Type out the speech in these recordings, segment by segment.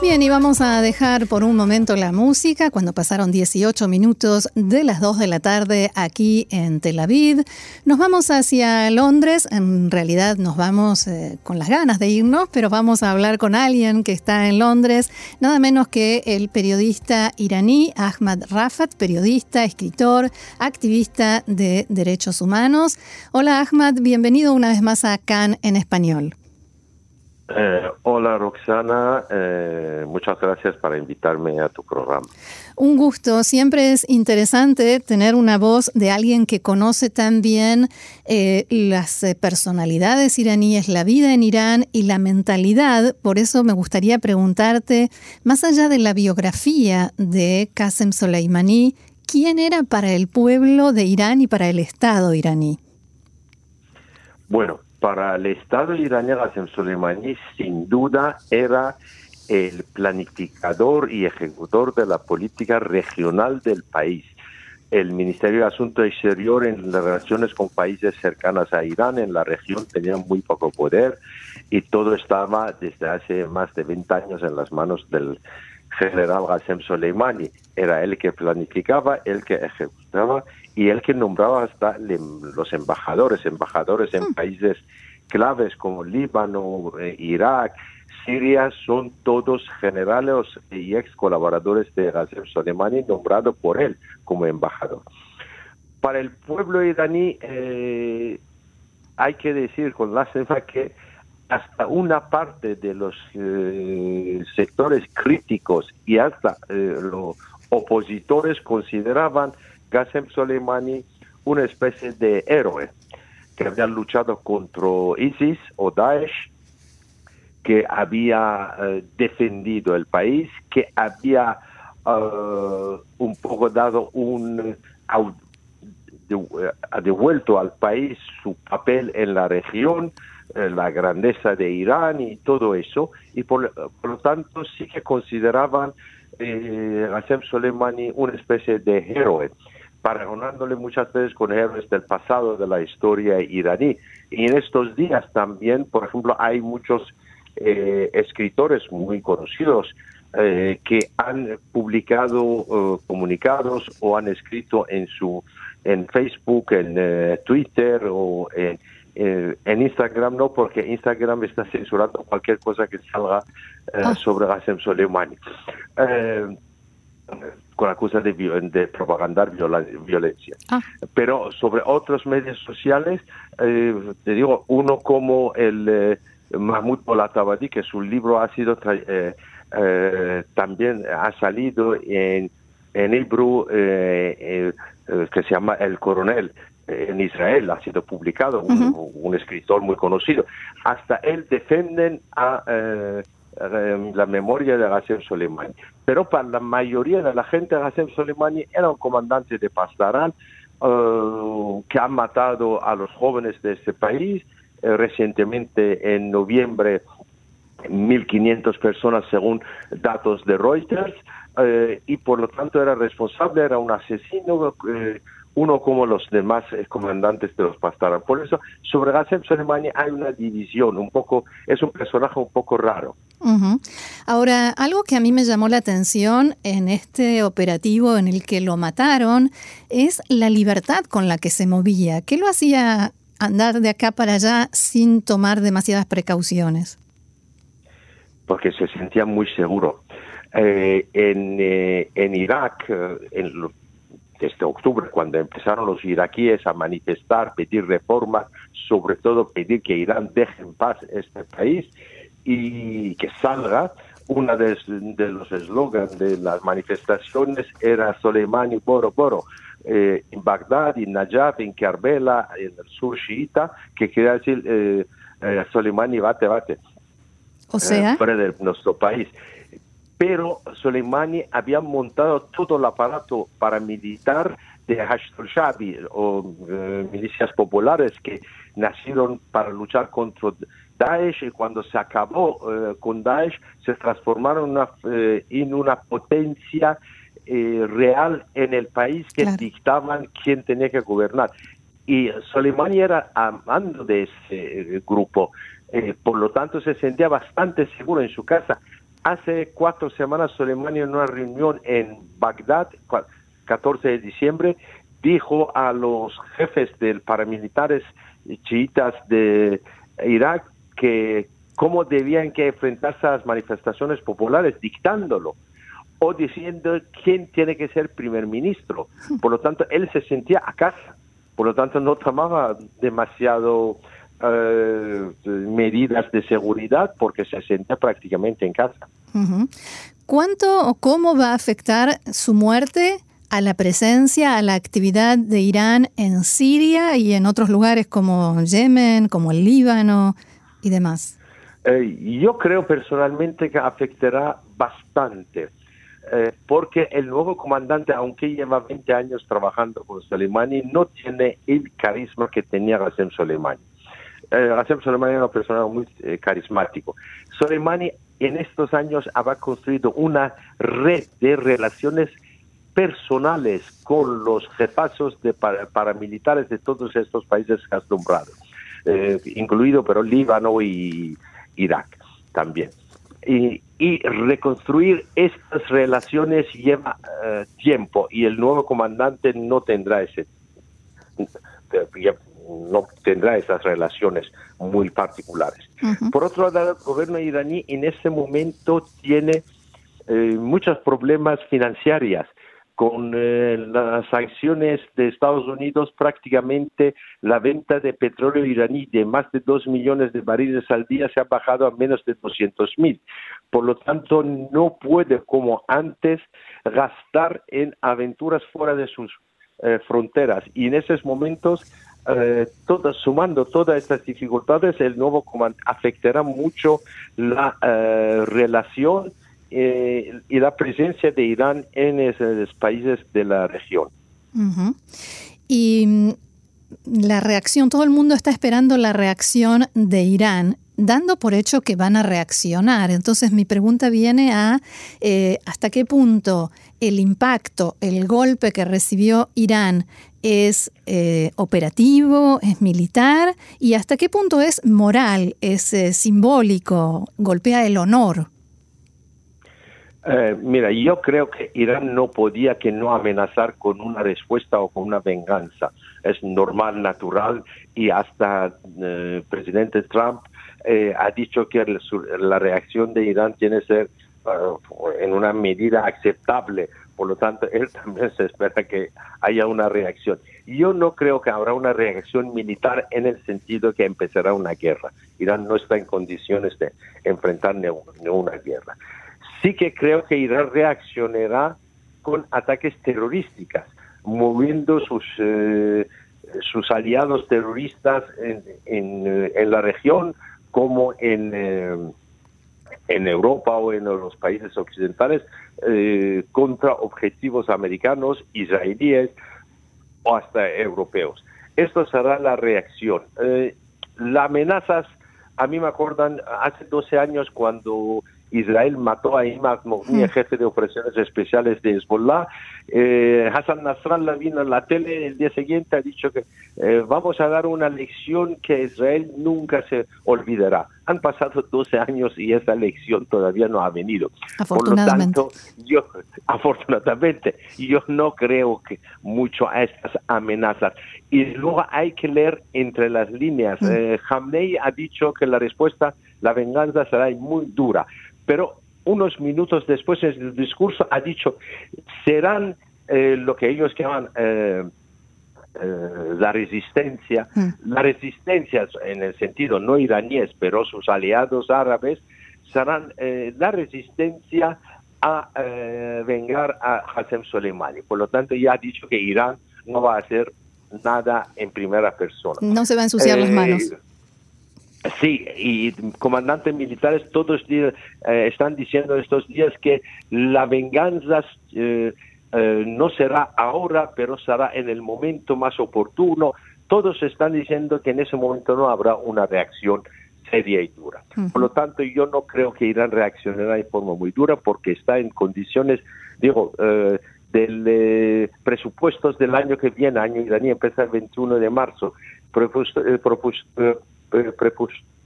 Bien, y vamos a dejar por un momento la música cuando pasaron 18 minutos de las 2 de la tarde aquí en Tel Aviv. Nos vamos hacia Londres, en realidad nos vamos eh, con las ganas de irnos, pero vamos a hablar con alguien que está en Londres, nada menos que el periodista iraní Ahmad Rafat, periodista, escritor, activista de derechos humanos. Hola Ahmad, bienvenido una vez más a Cannes en español. Eh, hola Roxana, eh, muchas gracias por invitarme a tu programa. Un gusto, siempre es interesante tener una voz de alguien que conoce tan bien eh, las personalidades iraníes, la vida en Irán y la mentalidad. Por eso me gustaría preguntarte, más allá de la biografía de Qasem Soleimani, ¿quién era para el pueblo de Irán y para el Estado iraní? Bueno, para el Estado iraní, Qasem Soleimani sin duda era el planificador y ejecutor de la política regional del país. El Ministerio de Asuntos Exteriores en las relaciones con países cercanos a Irán en la región tenía muy poco poder y todo estaba desde hace más de 20 años en las manos del general Qasem Soleimani. Era él que planificaba, él que ejecutaba y el que nombraba hasta los embajadores, embajadores en hmm. países claves como Líbano, eh, Irak, Siria, son todos generales y ex colaboradores de Qasem Soleimani nombrados por él como embajador. Para el pueblo iraní eh, hay que decir con lástima que hasta una parte de los eh, sectores críticos y hasta los opositores consideraban Qasem Soleimani una especie de héroe que había luchado contra ISIS o Daesh, que había eh, defendido el país, que había eh, un poco dado un ha devuelto al país su papel en la región, eh, la grandeza de Irán y todo eso, y por, lo tanto sí que consideraban eh, Qasem Soleimani una especie de héroe paragonándole muchas veces con héroes del pasado de la historia iraní. Y en estos días también, por ejemplo, hay muchos eh, escritores muy conocidos eh, que han publicado eh, comunicados o han escrito en su en Facebook, en Twitter o en, en Instagram no, porque Instagram está censurando cualquier cosa que salga ah. sobre Qasem Soleimani con acusa de, de propagandar violencia. Ah. Pero sobre otros medios sociales, eh, te digo, uno como el eh, Mahmoud Bolatabadi, que su libro ha sido eh, también ha salido en, en Hebrew, que se llama El Coronel, en Israel ha sido publicado, un, escritor muy conocido. Hasta él defienden a la memoria de Qasem Soleimani. Pero para la mayoría de la gente, Qasem Soleimani era un comandante de Pastaran eh, que ha matado a los jóvenes de este país. Eh, recientemente, en noviembre, 1.500 personas según datos de Reuters. Eh, y por lo tanto era responsable, era un asesino uno como los demás eh, comandantes de los Pastaran. Por eso, sobre Qasem Soleimani hay una división, un poco, es un personaje un poco raro. Ahora, algo que a mí me llamó la atención en este operativo en el que lo mataron es la libertad con la que se movía. ¿Qué lo hacía andar de acá para allá sin tomar demasiadas precauciones? Porque se sentía muy seguro. Eh, en, eh, en Irak, en, desde octubre, cuando empezaron los iraquíes a manifestar, pedir reformas, sobre todo pedir que Irán deje en paz este país y que salga, uno de, los eslogans de las manifestaciones era Soleimani Boro Boro. Eh, en Bagdad, en Najaf, en Karbela, en el sur chiita, que quería decir eh, eh, Soleimani bate bate. O sea, fuera de nuestro país pero Soleimani había montado todo el aparato paramilitar de Hashd shabi o eh, milicias populares que nacieron para luchar contra Daesh y cuando se acabó eh, con Daesh se transformaron una, eh, en una potencia eh, real en el país que dictaban quién tenía que gobernar. Y Soleimani era amando de ese grupo, por lo tanto se sentía bastante seguro en su casa. Hace cuatro semanas Soleimani en una reunión en Bagdad, 14 de diciembre, dijo a los jefes de paramilitares chiitas de Irak que cómo debían que enfrentarse a las manifestaciones populares, dictándolo o diciendo quién tiene que ser primer ministro. Por lo tanto, él se sentía a casa. Por lo tanto, no tomaba demasiado eh, medidas de seguridad porque se sentía prácticamente en casa. ¿Cuánto o cómo va a afectar su muerte a la presencia, a la actividad de Irán en Siria y en otros lugares como Yemen, como el Líbano Eh, yo creo personalmente que afectará bastante, eh, porque el nuevo comandante, aunque lleva 20 años trabajando con Soleimani, no tiene el carisma que tenía Qasem Soleimani. Eh, Soleimani era una persona muy eh, carismático. Soleimani en estos años ha construido una red de relaciones personales con los jefazos de paramilitares de todos estos países nombrado, eh, incluido pero Líbano y Irak también. Y, reconstruir estas relaciones lleva eh, tiempo y el nuevo comandante no tendrá ese no tendrá esas relaciones muy particulares. Por otro lado, el gobierno iraní en este momento tiene eh, muchos problemas financieros con eh, las sanciones de Estados Unidos, prácticamente la venta de petróleo iraní de más de 2 millones de barriles al día se ha bajado a menos de 200 mil. Por lo tanto, no puede, como antes, gastar en aventuras fuera de sus eh, fronteras. Y en esos momentos, eh, sumando todas estas dificultades, el nuevo comando afectará mucho la relación eh, y la presencia de Irán en esos países de la región. Y mm, la reacción, todo el mundo está esperando la reacción de Irán dando por hecho que van a reaccionar. Entonces mi pregunta viene a eh, hasta qué punto el impacto, el golpe que recibió Irán es eh, operativo, es militar y hasta qué punto es moral, es simbólico, golpea el honor. Eh, mira, yo creo que Irán no podía que no amenazar con una respuesta o con una venganza. Es normal, natural y hasta el eh, presidente Trump eh, ha dicho que la reacción de Irán tiene que ser en una medida aceptable. Por lo tanto, él también se espera que haya una reacción. Yo no creo que habrá una reacción militar en el sentido que empezará una guerra. Irán no está en condiciones de enfrentar una guerra sí que creo que Irán reaccionará con ataques terrorísticos, moviendo sus, eh, sus aliados terroristas en, en, en, la región como en, eh, en Europa o en los países occidentales eh, contra objetivos americanos, israelíes o hasta europeos. Esto será la reacción. las amenazas, a mí me acuerdan hace 12 años cuando Israel mató a Imad Mogni, jefe de operaciones especiales de Hezbollah. Eh, Hassan Nasrallah vino a la tele el día siguiente, ha dicho que eh, vamos a dar una lección que Israel nunca se olvidará. Han pasado 12 años y esa lección todavía no ha venido. Por lo tanto, yo, afortunadamente, yo no creo que mucho a estas amenazas. Y luego hay que leer entre las líneas. Mm. Eh, ha dicho que la respuesta, la venganza será muy dura pero unos minutos después en el discurso ha dicho, serán eh, lo que ellos llaman eh, eh, la resistencia, mm. la resistencia en el sentido no iraníes, pero sus aliados árabes, serán la resistencia a vengar a Hassan Soleimani. Por lo tanto, ya ha dicho que Irán no va a hacer nada en primera persona. No se va a ensuciar las manos. Sí, y comandantes militares todos eh, están diciendo estos días que la venganza eh, eh, no será ahora, pero será en el momento más oportuno. Todos están diciendo que en ese momento no habrá una reacción seria y dura. Por lo tanto, yo no creo que Irán reaccionará de forma muy dura porque está en condiciones, digo, del eh, presupuestos del año que viene, año iraní, empieza el 21 de marzo, eh,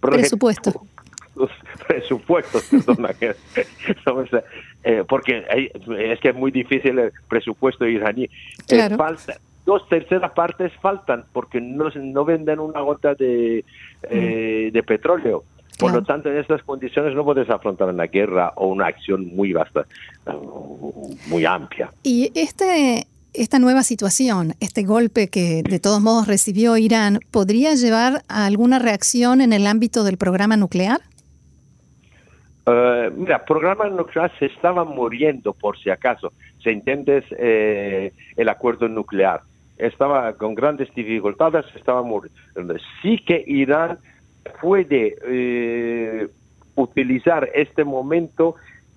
presupuesto. Los presupuestos, perdona, porque es que es muy difícil el presupuesto iraní. falta, dos terceras partes faltan porque no, no venden una gota de, mm. de petróleo. Por lo tanto, en estas condiciones no puedes afrontar una guerra o una acción muy vasta, muy amplia. Y este, esta nueva situación, este golpe que de todos modos recibió Irán, ¿podría llevar a alguna reacción en el ámbito del programa nuclear? Uh, mira, el programa nuclear se estaba muriendo por si acaso. Se entiende eh, el acuerdo nuclear. Estaba con grandes dificultades, estaba muriendo. Sí que Irán puede eh, utilizar este momento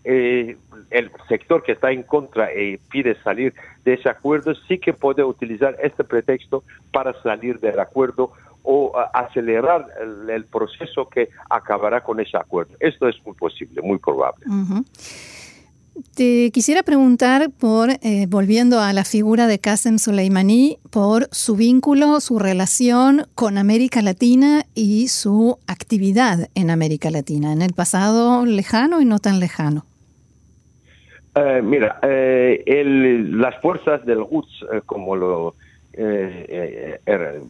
eh, el sector que está en contra y pide salir de ese acuerdo sí que puede utilizar este pretexto para salir del acuerdo o acelerar el, proceso que acabará con ese acuerdo. Esto es muy posible, muy probable. Te quisiera preguntar por, eh, volviendo a la figura de Qasem Soleimani, por su vínculo, su relación con América Latina y su actividad en América Latina, en el pasado lejano y no tan lejano. Eh, mira, eh, las fuerzas del Quds, como lo er,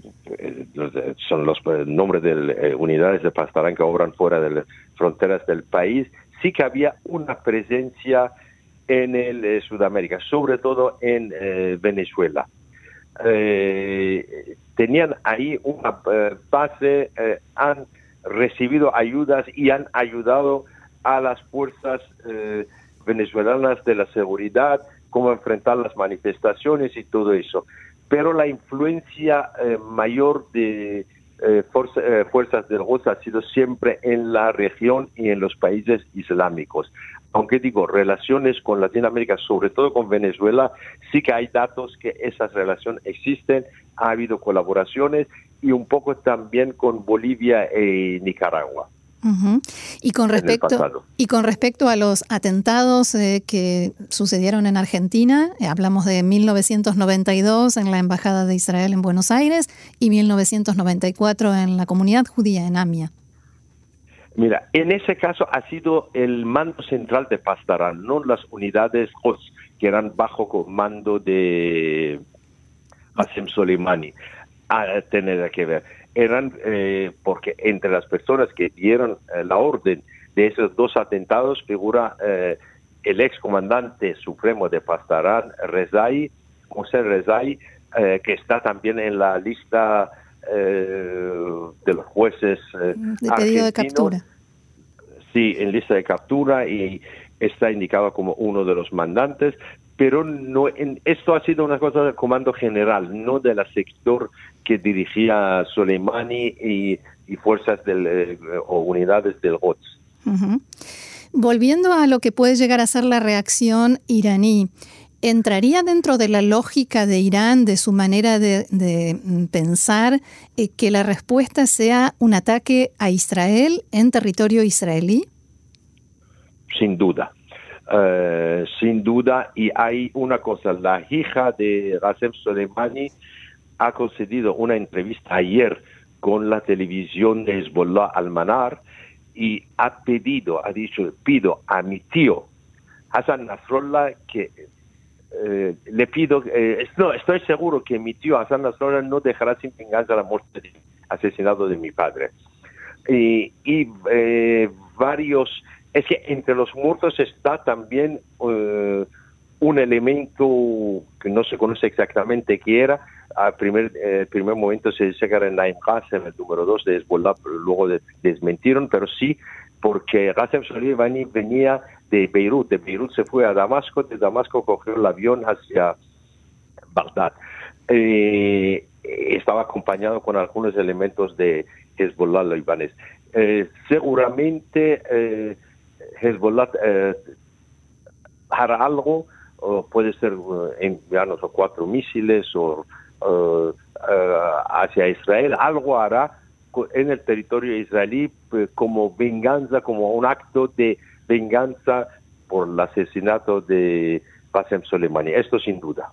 son los nombres de unidades de pastarán que obran fuera de las fronteras del país, sí que había una presencia en el eh, Sudamérica, sobre todo en eh, Venezuela. Eh, tenían ahí una base, han recibido ayudas y han ayudado a las fuerzas venezolanas de la seguridad, cómo enfrentar las manifestaciones y todo eso. Pero la influencia mayor de eh, eh, fuerzas del GOS ha sido siempre en la región y en los países islámicos. Aunque digo, relaciones con Latinoamérica, sobre todo con Venezuela, sí que hay datos que esas relaciones existen, ha habido colaboraciones y un poco también con Bolivia y Nicaragua. Y con respecto y con respecto a los atentados eh, que sucedieron en Argentina, eh, hablamos de 1992 en la embajada de Israel en Buenos Aires y 1994 en la comunidad judía en Amia. Mira, en ese caso ha sido el mando central de Pastarán, no las unidades que eran bajo comando de Hashem Soleimani. A tener que ver eran eh, porque entre las personas que dieron eh, la orden de esos dos atentados figura eh, el ex comandante supremo de Pastarán, Rezai, José Rezai, que está también en la lista de los jueces de pedido de captura. Sí, en lista de captura y está indicado como uno de los mandantes, pero no en, esto ha sido una cosa del comando general, no del sector que dirigía Soleimani y, fuerzas del, eh, o unidades del GOTS. Volviendo a lo que puede llegar a ser la reacción iraní, ¿entraría dentro de la lógica de Irán, de su manera de, mm, pensar, eh, que la respuesta sea un ataque a Israel en territorio israelí? Sin duda. Eh, sin duda, y hay una cosa, la hija de Qasem Soleimani ha concedido una entrevista ayer con la televisión de Hezbollah Al-Manar y ha pedido, ha dicho, pido a mi tío Hassan Nasrallah que eh, le pido, eh, no, estoy seguro que mi tío Hassan Nasrallah no dejará sin venganza la muerte del asesinado de mi padre. Y, y varios es que entre los muertos está también eh, un elemento que no se conoce exactamente qué era. Al primer, eh, primer momento se dice que era Naim Qasem, el número dos de Hezbollah, luego desmentieron, pero sí porque Qasem Soleimani venía de Beirut, de Beirut se fue a Damasco, de Damasco cogió el avión hacia Bagdad. Eh, estaba acompañado con algunos elementos de Hezbollah libanés. seguramente Hezbollah eh, hará algo, puede ser eh, enviarnos cuatro misiles o eh, hacia Israel, algo hará en el territorio israelí como venganza, como un acto de venganza por el asesinato de Qasem Soleimani. Esto sin duda.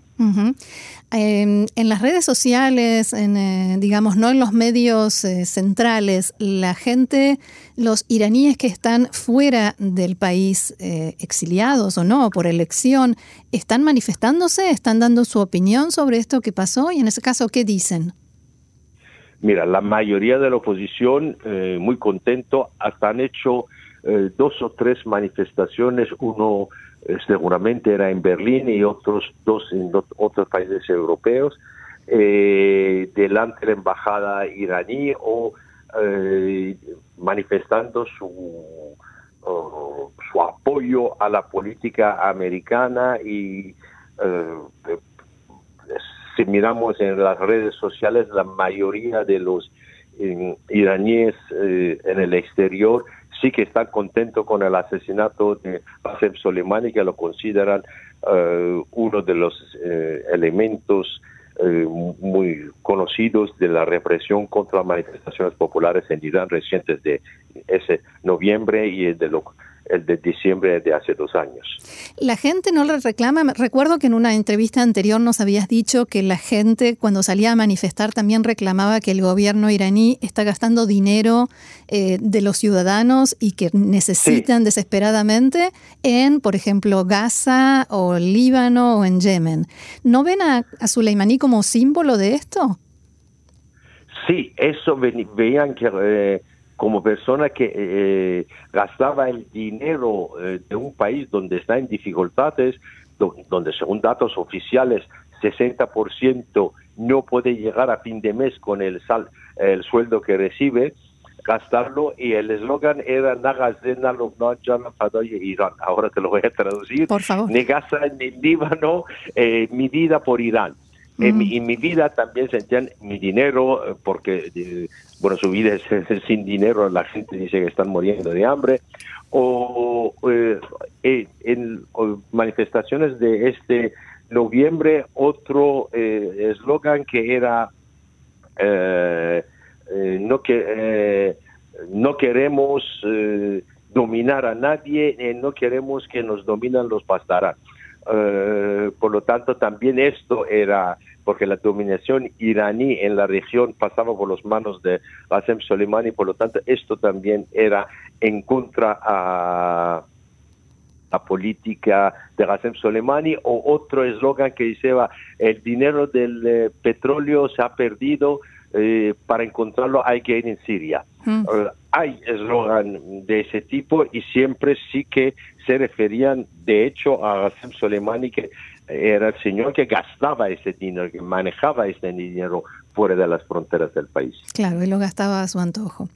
Em, en las redes sociales, en, eh, digamos, no en los medios eh, centrales, la gente, los iraníes que están fuera del país, eh, exiliados o no, por elección, ¿están manifestándose? ¿Están dando su opinión sobre esto que pasó? Y en ese caso, ¿qué dicen? Mira, la mayoría de la oposición, muy contento, hasta han hecho dos o tres manifestaciones, uno eh, seguramente era en Berlín y otros dos otros países europeos, eh, delante de la embajada iraní o eh, manifestando su, su apoyo a la política americana y si miramos en las redes sociales la mayoría de los iraníes en el exterior sí que están contentos con el asesinato de Qasem Soleimani, que lo consideran eh, uno de los eh, elementos eh, muy conocidos de la represión contra manifestaciones populares en Irán recientes de ese noviembre y de lo el de diciembre de hace dos años. La gente no le reclama. Recuerdo que en una entrevista anterior nos habías dicho que la gente cuando salía a manifestar también reclamaba que el gobierno iraní está gastando dinero eh, de los ciudadanos y que necesitan desesperadamente en, por ejemplo, Gaza o Líbano o en Yemen. ¿No ven a, a como símbolo de esto? Sí, eso veían que... Eh, como persona que eh, gastaba el dinero eh, de un país donde está en dificultades, donde según datos oficiales 60% no puede llegar a fin de mes con el, sal, el sueldo que recibe, gastarlo y el eslogan era Irán. Ahora te lo voy a traducir. Por favor. Ni Gaza ni Líbano, eh, mi vida por Irán. En, mi, en, mi, vida también sentían mi dinero, eh, porque, eh, bueno, su vida es, sin dinero, la gente dice que están muriendo de hambre, o eh, en manifestaciones de este noviembre, otro eslogan que era, no, que, no queremos dominar a nadie, no queremos que nos dominan los pastarán. Eh, por lo tanto, también esto era porque la dominación iraní en la región pasaba por las manos de Qasem Soleimani, por lo tanto, esto también era en contra a la política de Qasem Soleimani o otro eslogan que decía el dinero del eh, petróleo se ha perdido eh, para encontrarlo hay que ir en Siria. Mm. Hay eslogan de ese tipo y siempre sí que se referían de hecho a Qasem Soleimani que era el señor que gastaba ese dinero, que manejaba ese dinero fuera de las fronteras del país. Claro, y lo gastaba a su antojo.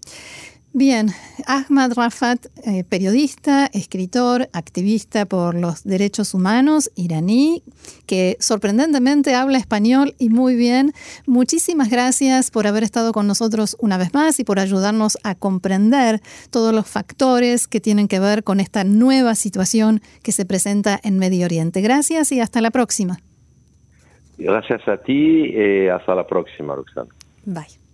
Bien, Ahmad Rafat, eh, periodista, escritor, activista por los derechos humanos iraní, que sorprendentemente habla español y muy bien. Muchísimas gracias por haber estado con nosotros una vez más y por ayudarnos a comprender todos los factores que tienen que ver con esta nueva situación que se presenta en Medio Oriente. Gracias y hasta la próxima. Gracias a ti y hasta la próxima, Roxana. Bye.